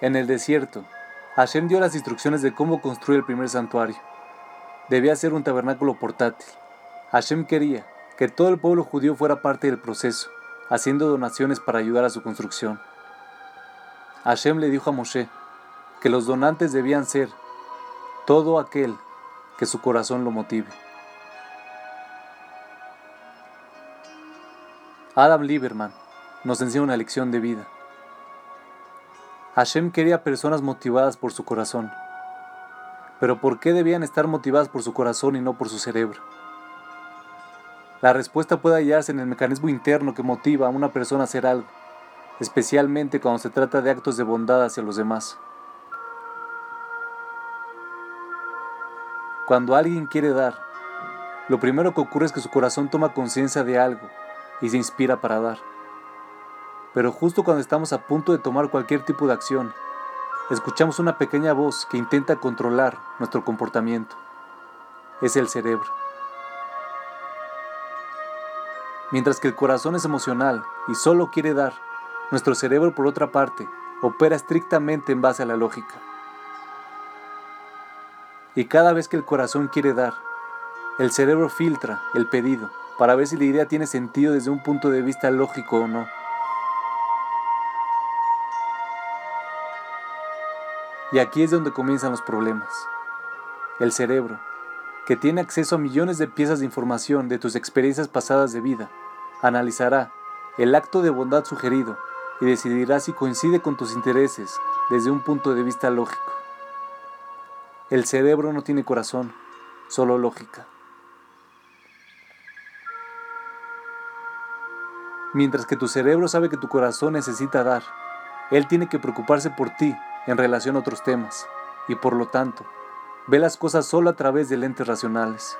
En el desierto, Hashem dio las instrucciones de cómo construir el primer santuario. Debía ser un tabernáculo portátil. Hashem quería que todo el pueblo judío fuera parte del proceso, haciendo donaciones para ayudar a su construcción. Hashem le dijo a Moshe que los donantes debían ser todo aquel que su corazón lo motive. Adam Lieberman nos enseña una lección de vida. Hashem quería personas motivadas por su corazón. Pero ¿por qué debían estar motivadas por su corazón y no por su cerebro? La respuesta puede hallarse en el mecanismo interno que motiva a una persona a hacer algo, especialmente cuando se trata de actos de bondad hacia los demás. Cuando alguien quiere dar, lo primero que ocurre es que su corazón toma conciencia de algo y se inspira para dar. Pero justo cuando estamos a punto de tomar cualquier tipo de acción, escuchamos una pequeña voz que intenta controlar nuestro comportamiento. Es el cerebro. Mientras que el corazón es emocional y solo quiere dar, nuestro cerebro por otra parte opera estrictamente en base a la lógica. Y cada vez que el corazón quiere dar, el cerebro filtra el pedido para ver si la idea tiene sentido desde un punto de vista lógico o no. Y aquí es donde comienzan los problemas. El cerebro, que tiene acceso a millones de piezas de información de tus experiencias pasadas de vida, analizará el acto de bondad sugerido y decidirá si coincide con tus intereses desde un punto de vista lógico. El cerebro no tiene corazón, solo lógica. Mientras que tu cerebro sabe que tu corazón necesita dar, él tiene que preocuparse por ti en relación a otros temas y por lo tanto ve las cosas solo a través de lentes racionales.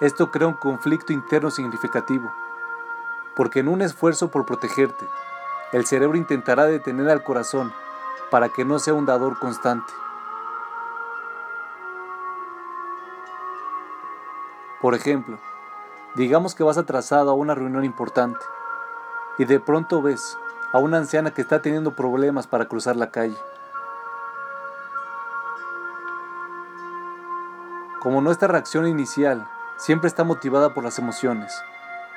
Esto crea un conflicto interno significativo, porque en un esfuerzo por protegerte, el cerebro intentará detener al corazón para que no sea un dador constante. Por ejemplo, digamos que vas atrasado a una reunión importante y de pronto ves a una anciana que está teniendo problemas para cruzar la calle. Como nuestra reacción inicial siempre está motivada por las emociones,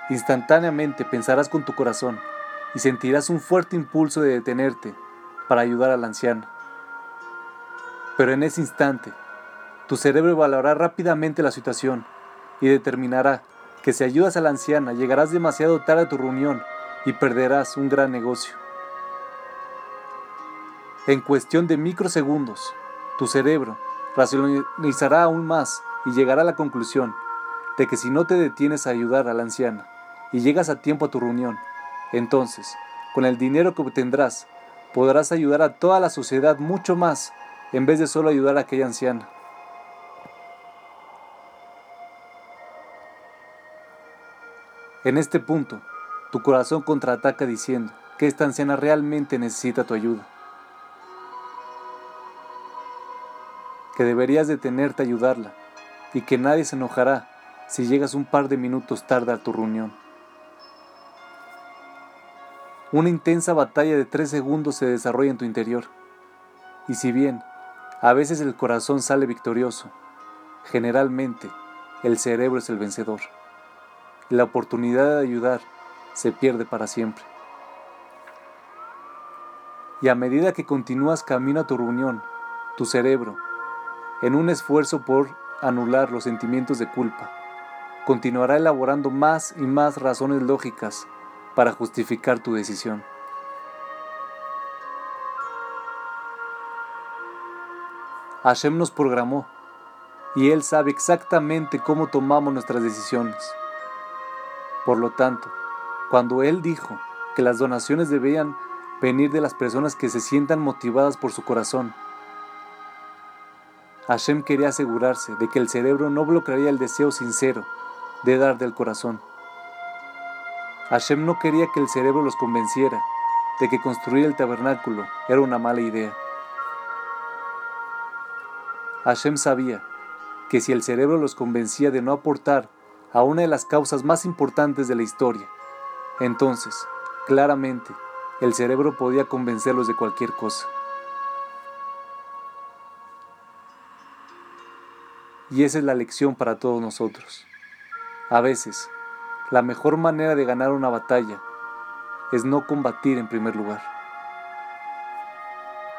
instantáneamente pensarás con tu corazón y sentirás un fuerte impulso de detenerte para ayudar a la anciana. Pero en ese instante, tu cerebro evaluará rápidamente la situación y determinará que si ayudas a la anciana llegarás demasiado tarde a tu reunión y perderás un gran negocio. En cuestión de microsegundos, tu cerebro racionalizará aún más y llegará a la conclusión de que si no te detienes a ayudar a la anciana y llegas a tiempo a tu reunión, entonces, con el dinero que obtendrás, podrás ayudar a toda la sociedad mucho más en vez de solo ayudar a aquella anciana. En este punto, tu corazón contraataca diciendo que esta anciana realmente necesita tu ayuda. Que deberías detenerte a ayudarla y que nadie se enojará si llegas un par de minutos tarde a tu reunión. Una intensa batalla de tres segundos se desarrolla en tu interior. Y si bien a veces el corazón sale victorioso, generalmente el cerebro es el vencedor. La oportunidad de ayudar se pierde para siempre. Y a medida que continúas camino a tu reunión, tu cerebro, en un esfuerzo por anular los sentimientos de culpa, continuará elaborando más y más razones lógicas para justificar tu decisión. Hashem nos programó y Él sabe exactamente cómo tomamos nuestras decisiones. Por lo tanto, cuando Él dijo que las donaciones debían venir de las personas que se sientan motivadas por su corazón, Hashem quería asegurarse de que el cerebro no bloquearía el deseo sincero de dar del corazón. Hashem no quería que el cerebro los convenciera de que construir el tabernáculo era una mala idea. Hashem sabía que si el cerebro los convencía de no aportar a una de las causas más importantes de la historia, entonces, claramente, el cerebro podía convencerlos de cualquier cosa. Y esa es la lección para todos nosotros. A veces, la mejor manera de ganar una batalla es no combatir en primer lugar.